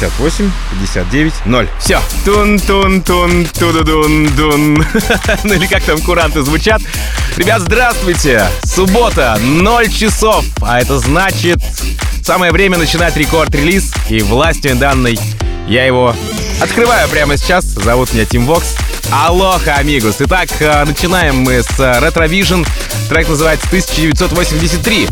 58 59 0. Все. Тун-тун-тун, тудудун-дун. ну или как там куранты звучат. Ребят, здравствуйте. Суббота, 0 часов. А это значит, самое время начинать рекорд-релиз. И властью данной я его открываю прямо сейчас. Зовут меня Тим Вокс. Алоха, амигус. Итак, э, начинаем мы с Retrovision. Трек называется 1983.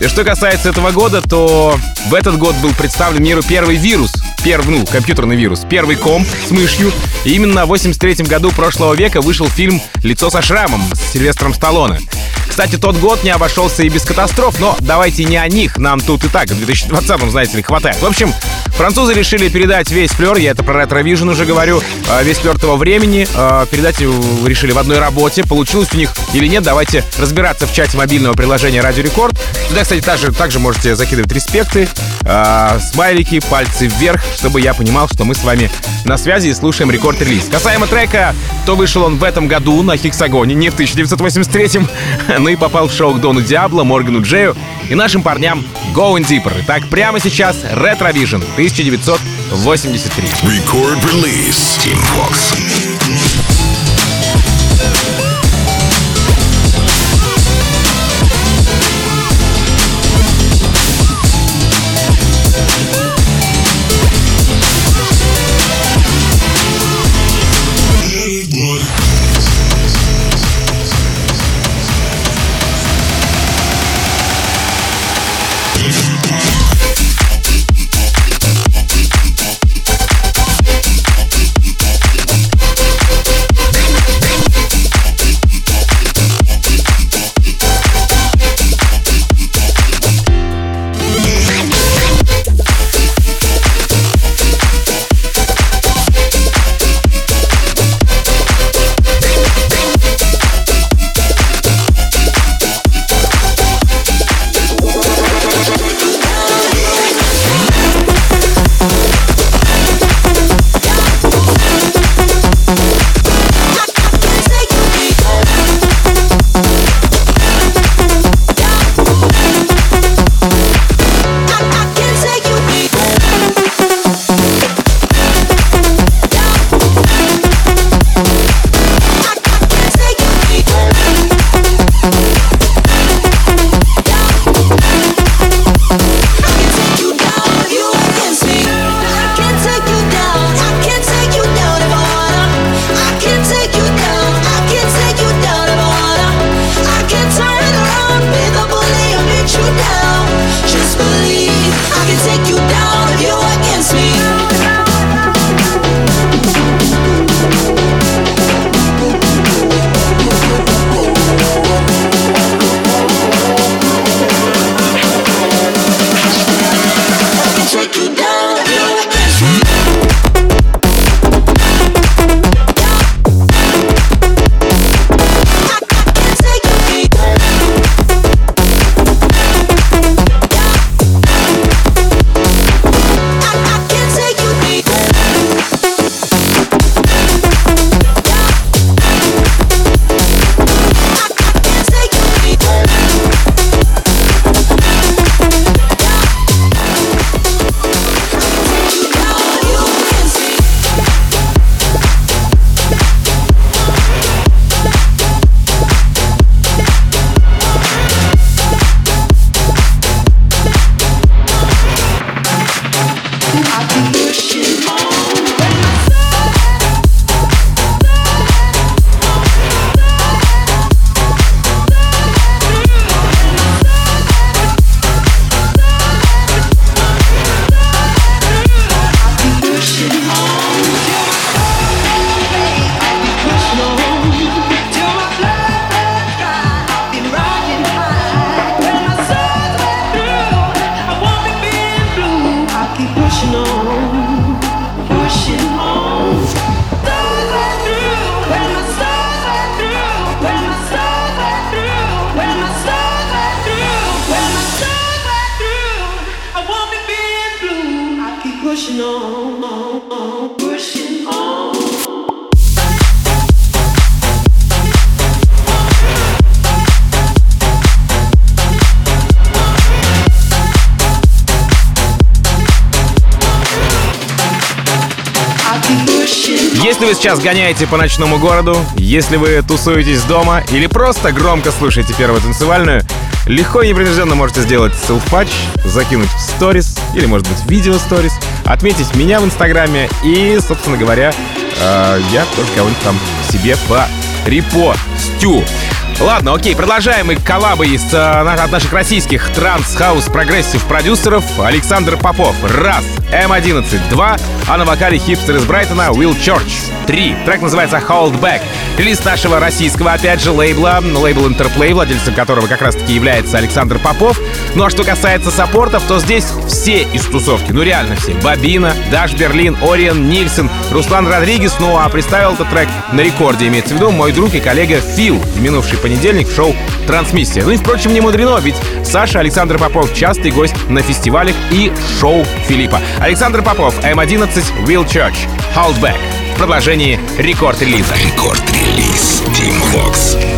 И что касается этого года, то в этот год был представлен миру первый вирус, первый, ну, компьютерный вирус, первый комп с мышью. И именно в 83 году прошлого века вышел фильм «Лицо со шрамом» с Сильвестром Сталлоне. Кстати, тот год не обошелся и без катастроф, но давайте не о них, нам тут и так в 2020-м, знаете ли, хватает. В общем, французы решили передать весь флер, я это про Retrovision уже говорю, а, весь флер того времени, а, передать решили в одной работе. Получилось у них или нет, давайте разбираться в чате мобильного приложения Радио Рекорд. Туда, кстати, также, также можете закидывать респекты, э, смайлики, пальцы вверх, чтобы я понимал, что мы с вами на связи и слушаем рекорд-релиз. Касаемо трека, то вышел он в этом году на Хексагоне, не в 1983 ну и попал в шоу к Дону Диабло, Моргану Джею и нашим парням Going Deeper. Итак, прямо сейчас Retrovision 1983. Record release. Team Fox. Сейчас гоняете по ночному городу, если вы тусуетесь дома или просто громко слушаете первую танцевальную, легко и непринужденно можете сделать селфач, закинуть в сторис или, может быть, видео сторис, отметить меня в Инстаграме и, собственно говоря, э, я тоже кого-нибудь там себе порепостю. Ладно, окей, продолжаем мы коллабы из, э, от наших российских транс-хаус progressive продюсеров Александр Попов. Раз. М11. Два. А на вокале хипстер из Брайтона Will Church. Три. Трек называется Hold Back. Релиз нашего российского, опять же, лейбла, лейбл Interplay, владельцем которого как раз-таки является Александр Попов. Ну а что касается саппортов, то здесь все из тусовки, ну реально все. Бабина, Даш Берлин, Ориен, Нильсон, Руслан Родригес, ну а представил этот трек на рекорде, имеется в виду мой друг и коллега Фил в минувший понедельник в шоу «Трансмиссия». Ну и, впрочем, не мудрено, ведь Саша Александр Попов частый гость на фестивалях и шоу Филиппа. Александр Попов, М11, Will Church, Hold Back. В продолжении рекорд-релиза. Рекорд-релиз Team Vox.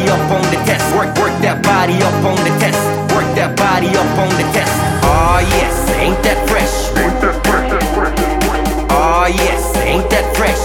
Body up on the test. Work, work that body up on the test. Work that body up on the test. Oh yes, ain't that fresh? Oh yes, ain't that fresh?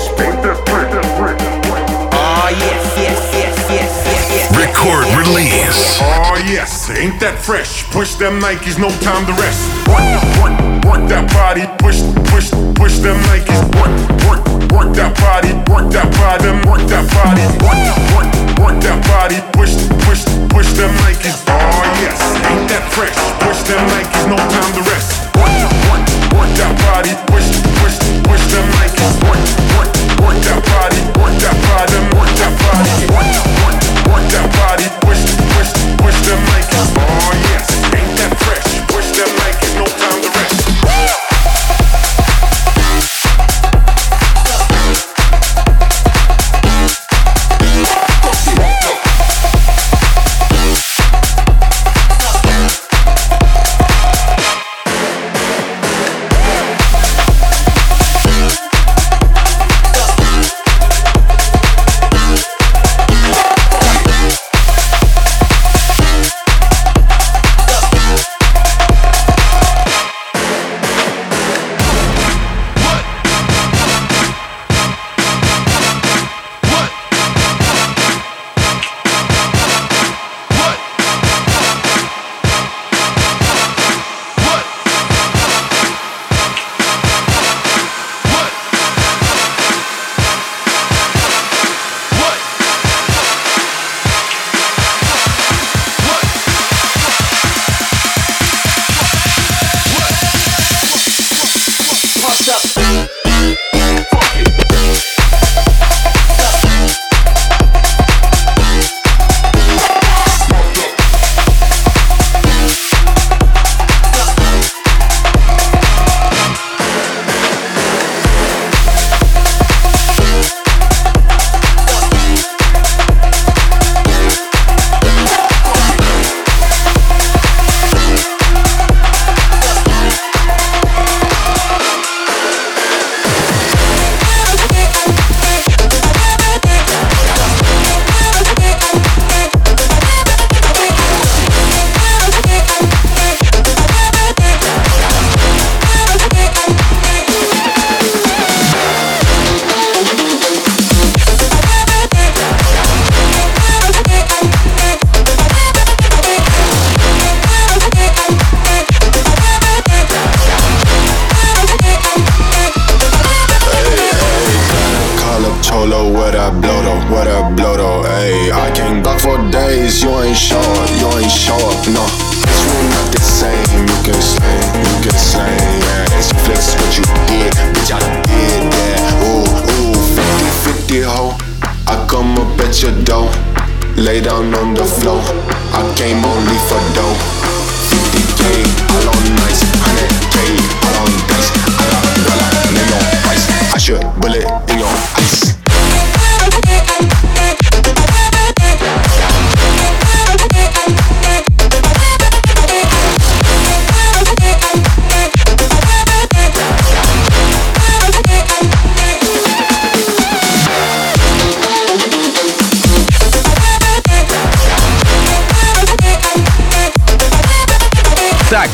Oh yes, yes, yes, yes, yes, yes. Record release. Oh yes, ain't that fresh? Push them Nikes, no time to rest. Work, work, work that body, push, push, push them Nikes. Work, work, work that body, work that body, work that body, work, work, work that body, push, push, push them Nikes. Oh yes, ain't that fresh? Push them Nikes, no time to rest. Work, work, work that body, push, push, push them Nikes. Work, work, work that body, work that body, work that body, work, work, work that body, push, push, push them Nikes. Oh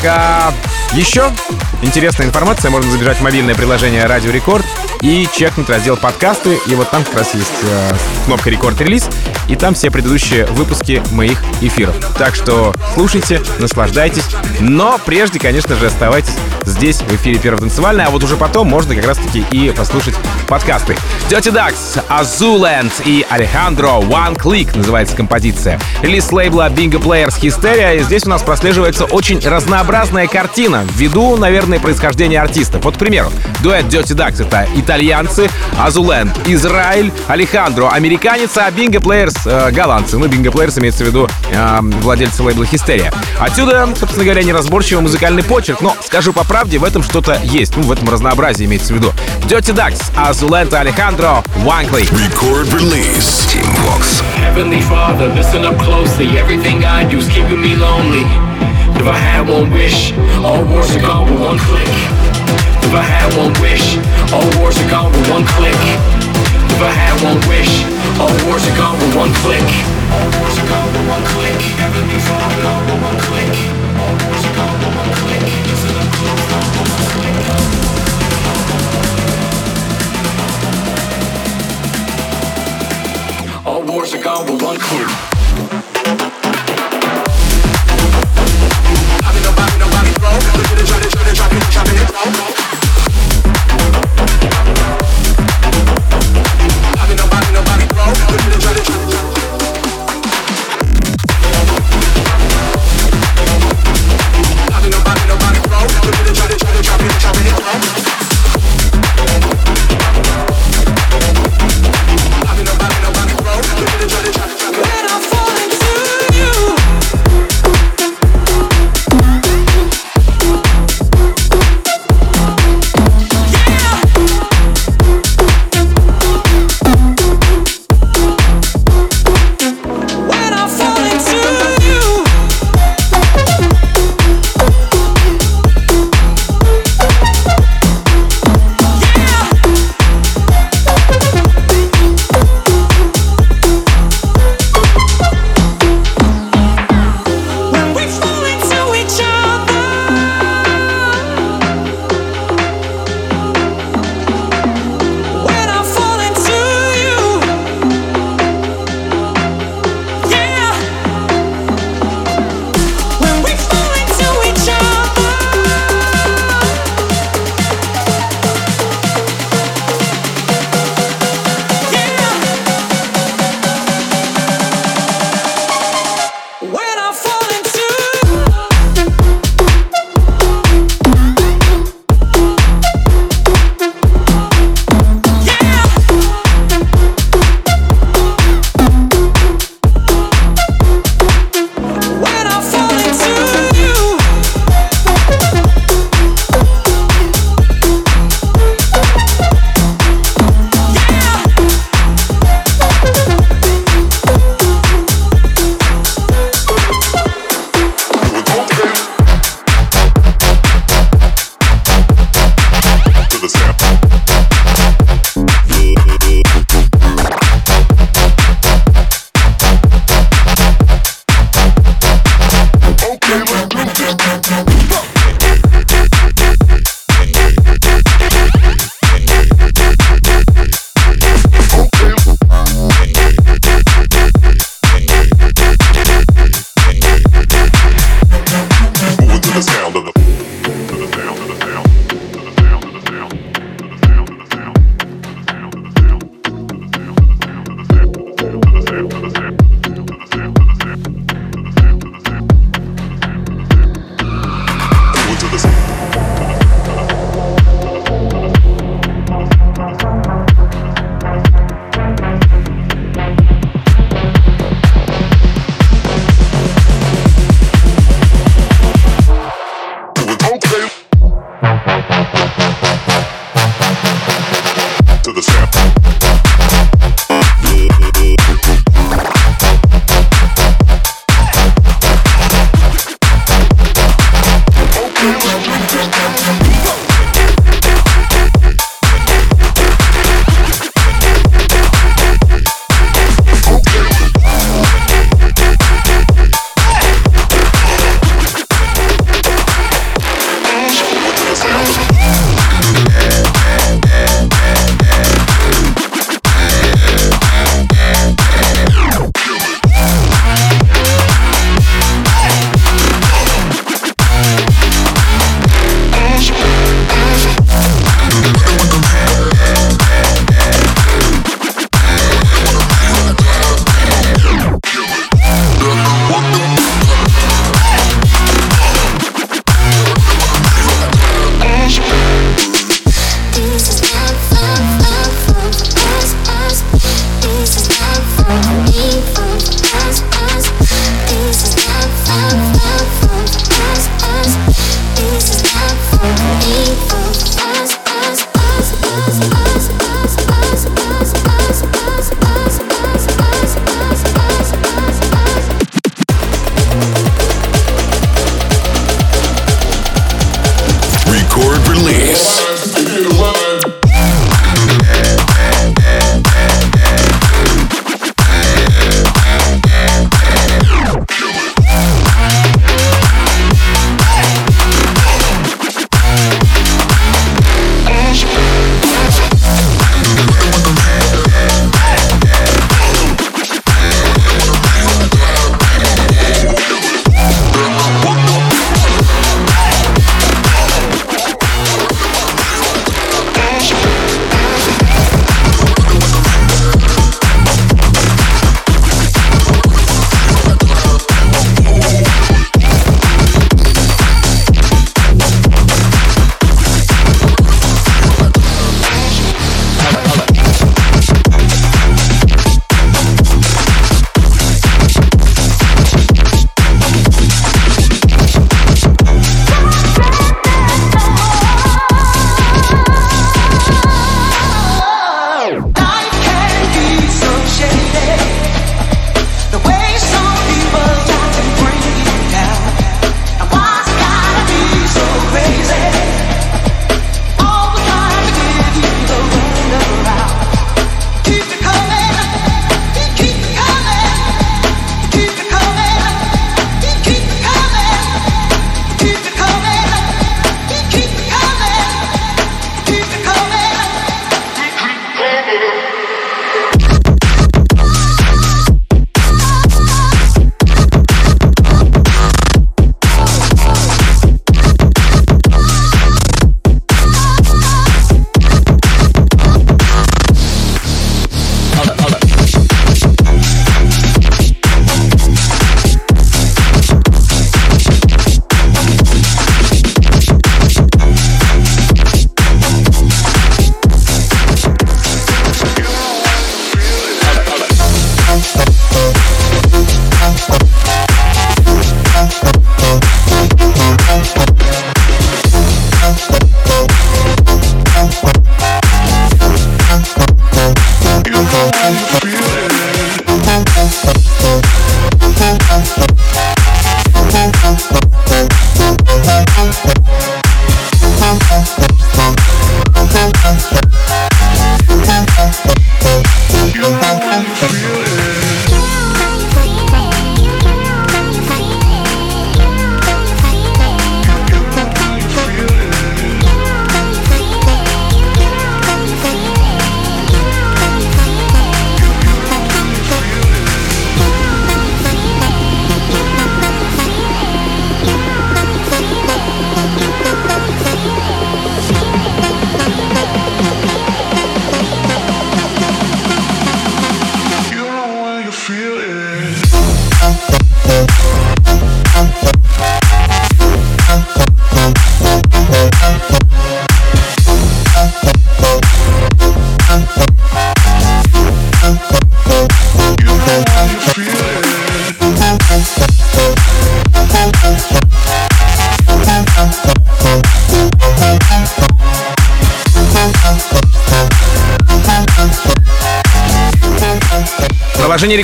а еще интересная информация. Можно забежать в мобильное приложение Радио Рекорд и чекнуть раздел подкасты. И вот там как раз есть э, кнопка рекорд релиз. И там все предыдущие выпуски моих эфиров. Так что слушайте, наслаждайтесь. Но прежде, конечно же, оставайтесь здесь, в эфире Первого танцевальной. А вот уже потом можно как раз-таки и послушать подкасты. Dirty Ducks, Azuland и Alejandro One Click называется композиция. Релиз лейбла Bingo Players Hysteria. И здесь у нас прослеживается очень разнообразная картина ввиду, наверное, происхождения артистов. Вот, к примеру, дуэт Dirty Ducks — это итальянцы, Azuland — Израиль, Алехандро — американец, а Bingo Players э, — голландцы. Ну, Bingo Players имеется в виду э, владельцы лейбла Hysteria. Отсюда, собственно говоря, неразборчивый музыкальный почерк, но, скажу по правде, в этом что-то есть. Ну, в этом разнообразие имеется в виду. Dirty Ducks, и Алехандро — Click. Record release. Team Vox. Heavenly Father, listen up closely. Everything I do's keeping me lonely. If I had one wish, all wars are gone with one click. If I had one wish, all wars are gone with one click. I had one wish, all wars are gone with one click. All wars are gone with one click. Everything's all gone with one click. All wars are gone with one click. Click. All wars are gone with one click.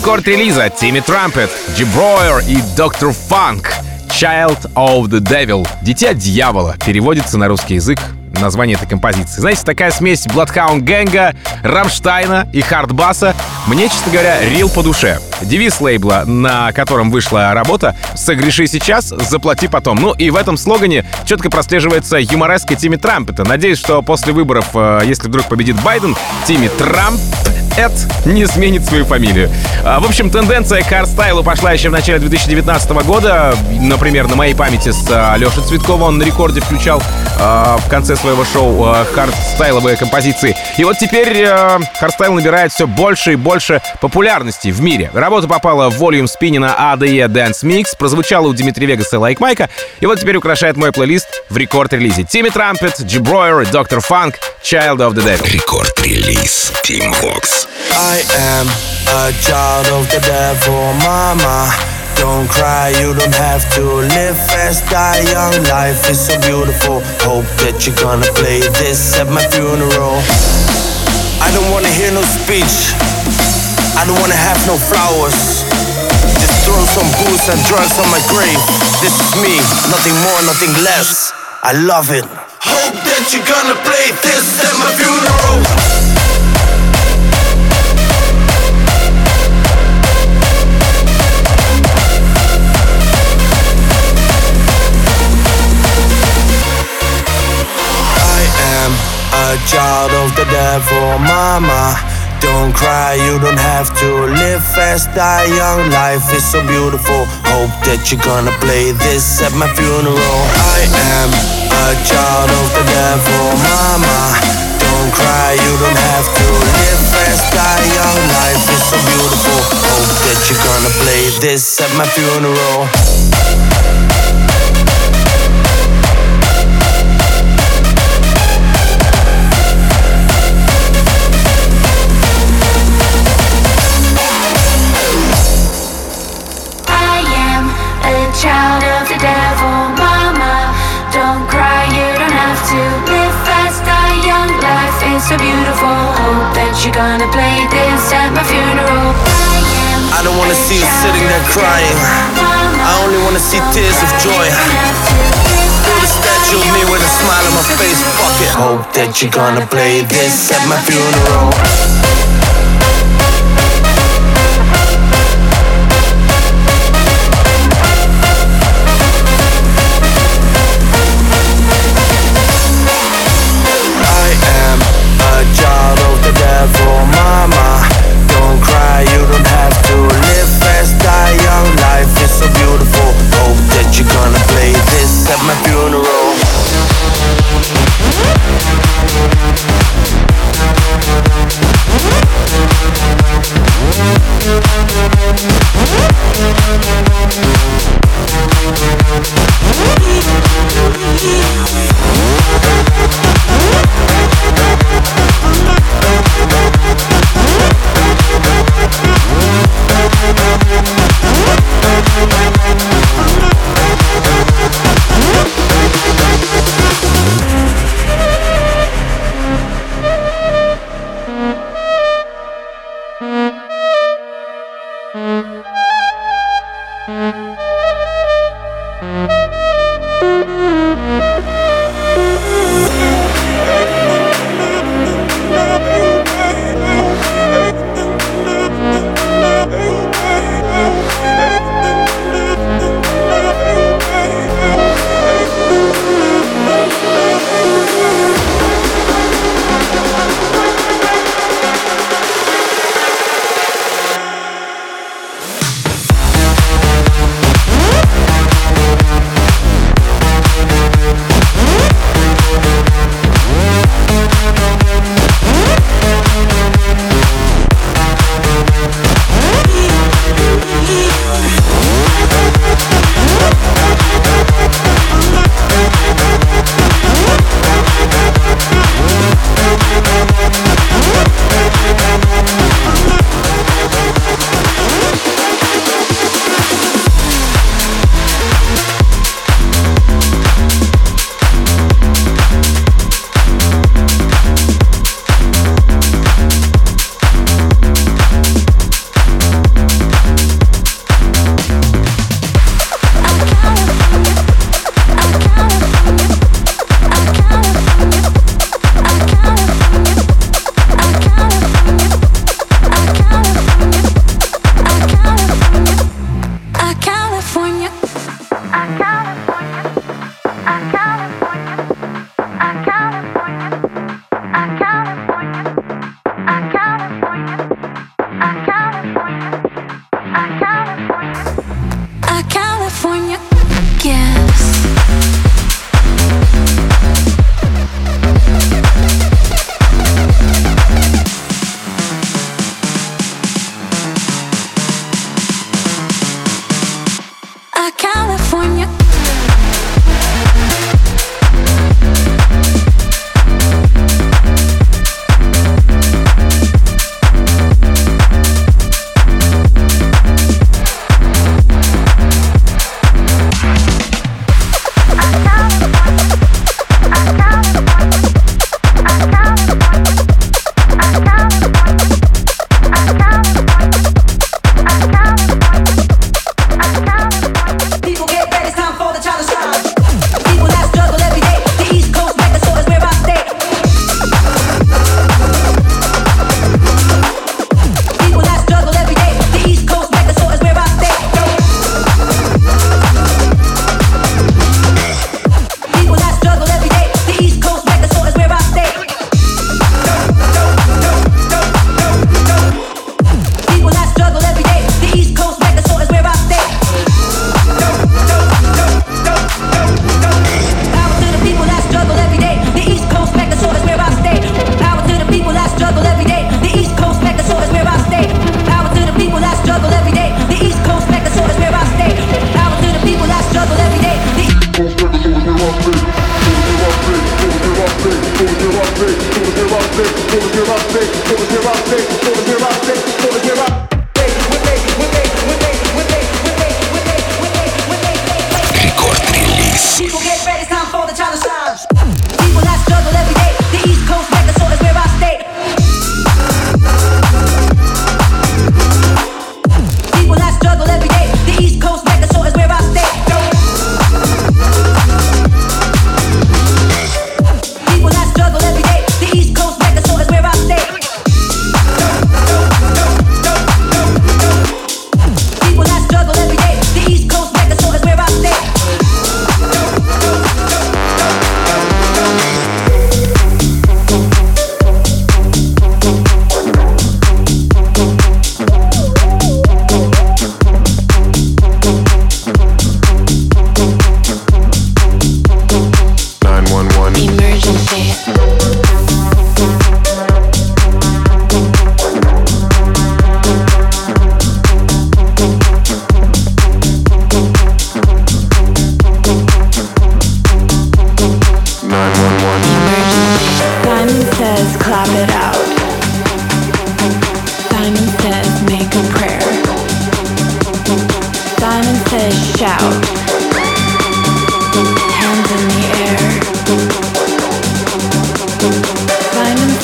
Продолжение рекорд-релиза Тимми Трампет, Джиброер и Доктор Фанк Child of the Devil Дитя дьявола переводится на русский язык название этой композиции. Знаете, такая смесь Bloodhound Гэнга, Рамштайна и Хардбаса мне, честно говоря, рил по душе. Девиз лейбла, на котором вышла работа «Согреши сейчас, заплати потом». Ну и в этом слогане четко прослеживается юмореска Тимми Трампета. Надеюсь, что после выборов, э, если вдруг победит Байден, Тимми Трампет не сменит свою фамилию. А, в общем, тенденция к хардстайлу пошла еще в начале 2019 года. Например, на моей памяти с а, Лешей Цветковым он на рекорде включал а, в конце своего шоу хардстайловые композиции. И вот теперь хардстайл набирает все больше и больше популярности в мире. Работа попала в Volume Spinning ADE Dance Mix, прозвучала у Дмитрия Вегаса и Лайк Майка, и вот теперь украшает мой плейлист в Record Release е. Тимми Трампет, Джи Бройер, Доктор Фанк, Child of the Devil. Рекорд-релиз Team Vox. I am a child of the devil, mama. Don't cry, you don't have to live fast, die young. Life is so beautiful. Hope that you're gonna play this at my funeral. I don't wanna hear no speech. I don't wanna have no flowers. Just throw some booze and drugs on my grave. This is me, nothing more, nothing less. I love it. Hope that you're gonna play this at my funeral. A child of the devil, mama. Don't cry, you don't have to live fast, die young. Life is so beautiful. Hope that you're gonna play this at my funeral. I am a child of the devil, mama. Don't cry, you don't have to live fast, die young. Life is so beautiful. Hope that you're gonna play this at my funeral. Gonna play this at my funeral. I don't wanna see you sitting there crying. I only wanna see tears of joy. Build a statue of me with a smile on my face. Fuck it. Hope that you're gonna play this at my funeral.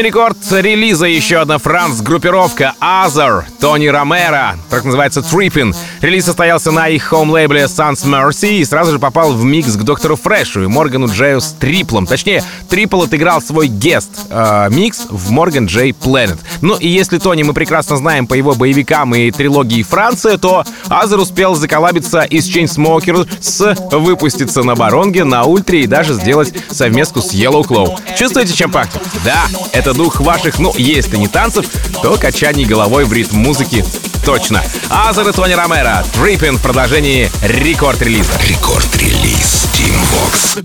di ricordo релиза еще одна франц-группировка Other, Тони Ромеро, так называется Trippin. Релиз состоялся на их хоум-лейбле Sans Mercy и сразу же попал в микс к Доктору Фрешу и Моргану Джею с Триплом. Точнее, Трипл отыграл свой гест э, микс в Морган Джей Planet. Ну и если Тони мы прекрасно знаем по его боевикам и трилогии Франция, то Азер успел заколабиться из Chainsmokers, выпуститься на Баронге, на Ультре и даже сделать совместку с Yellow Claw. Чувствуете, чем пахнет? Да, это дух ваших, ну, если не танцев, то качаний головой в ритм музыки точно. Азер и Тони Ромеро. Триппин в продолжении рекорд-релиза. Рекорд-релиз Team Vox.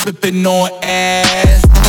sipping on ass.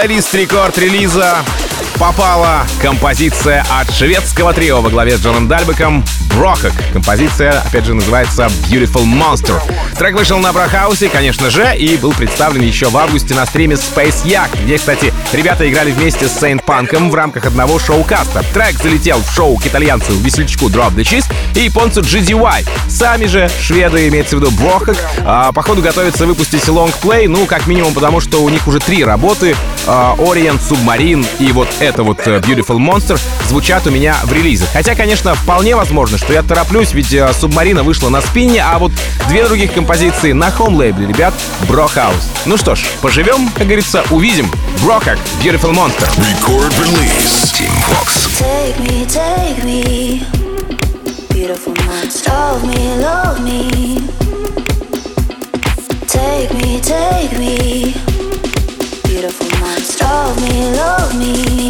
Плейлист рекорд релиза попала композиция от шведского трио во главе с Джоном Дальбеком Брохак. Композиция, опять же, называется Beautiful Monster. Трек вышел на Брахаусе, конечно же, и был представлен еще в августе на стриме Space Yak, где, кстати, ребята играли вместе с Saint Панком в рамках одного шоу-каста. Трек залетел в шоу к итальянцу весельчаку Drop the Cheese и японцу GDY. Сами же шведы, имеется в виду Брохак, а, походу готовятся выпустить лонгплей, ну, как минимум, потому что у них уже три работы Orient, Submarine и вот это вот э, Beautiful Monster звучат у меня в релизах. Хотя, конечно, вполне возможно, что я тороплюсь, ведь э, Субмарина вышла на спине, а вот две других композиции на хоум-лейбле, ребят, Брохаус. Ну что ж, поживем, как говорится, увидим. Брохак, Beautiful Monster. Record release. Team Fox. Take me, take me. Beautiful monster. Love me, love me. Take me, take В love me, love me.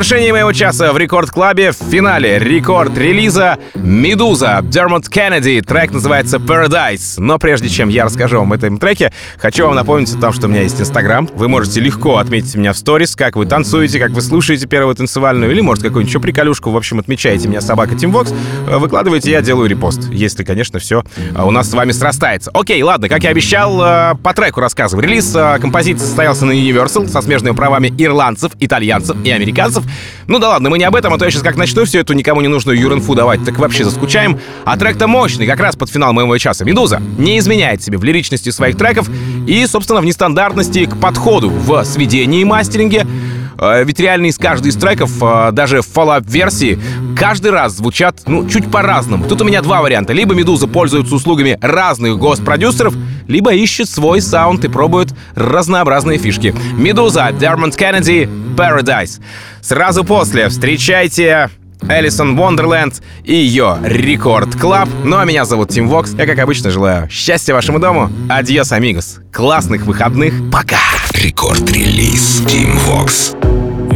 Завершении моего часа в рекорд-клабе в финале рекорд релиза «Медуза» Дермот Кеннеди. Трек называется «Paradise». Но прежде чем я расскажу вам об этом треке, хочу вам напомнить о том, что у меня есть Инстаграм. Вы можете легко отметить меня в сторис, как вы танцуете, как вы слушаете первую танцевальную, или, может, какую-нибудь еще приколюшку. В общем, отмечаете меня собака Тимвокс, выкладываете, я делаю репост. Если, конечно, все у нас с вами срастается. Окей, ладно, как я обещал, э, по треку рассказываю. Релиз э, композиции состоялся на Universal со смежными правами ирландцев, итальянцев и американцев. Ну да ладно, мы не об этом, а то я сейчас как начну все эту никому не нужную юринфу давать, так вообще заскучаем. А трек-то мощный, как раз под финал моего часа. «Медуза» не изменяет себе в лиричности своих треков и, собственно, в нестандартности к подходу в сведении и мастеринге. Э, ведь реально из каждой из треков, э, даже в фоллап-версии, каждый раз звучат, ну, чуть по-разному. Тут у меня два варианта. Либо «Медуза» пользуется услугами разных госпродюсеров, либо ищет свой саунд и пробует разнообразные фишки. «Медуза», Дермонт Кеннеди, «Paradise». Сразу после встречайте Элисон Вондерленд и ее Record Club. Ну а меня зовут Тим Вокс. Я, как обычно, желаю счастья вашему дому. Adiós, amigos. Классных выходных. Пока. Record Release Тим Вокс.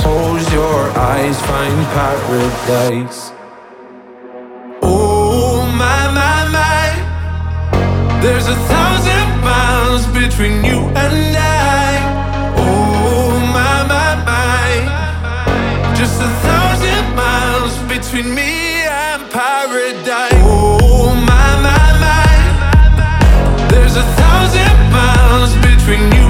Close your eyes, find paradise. Oh my my my, there's a thousand miles between you and I. Oh my my my, just a thousand miles between me and paradise. Oh my my my, there's a thousand miles between you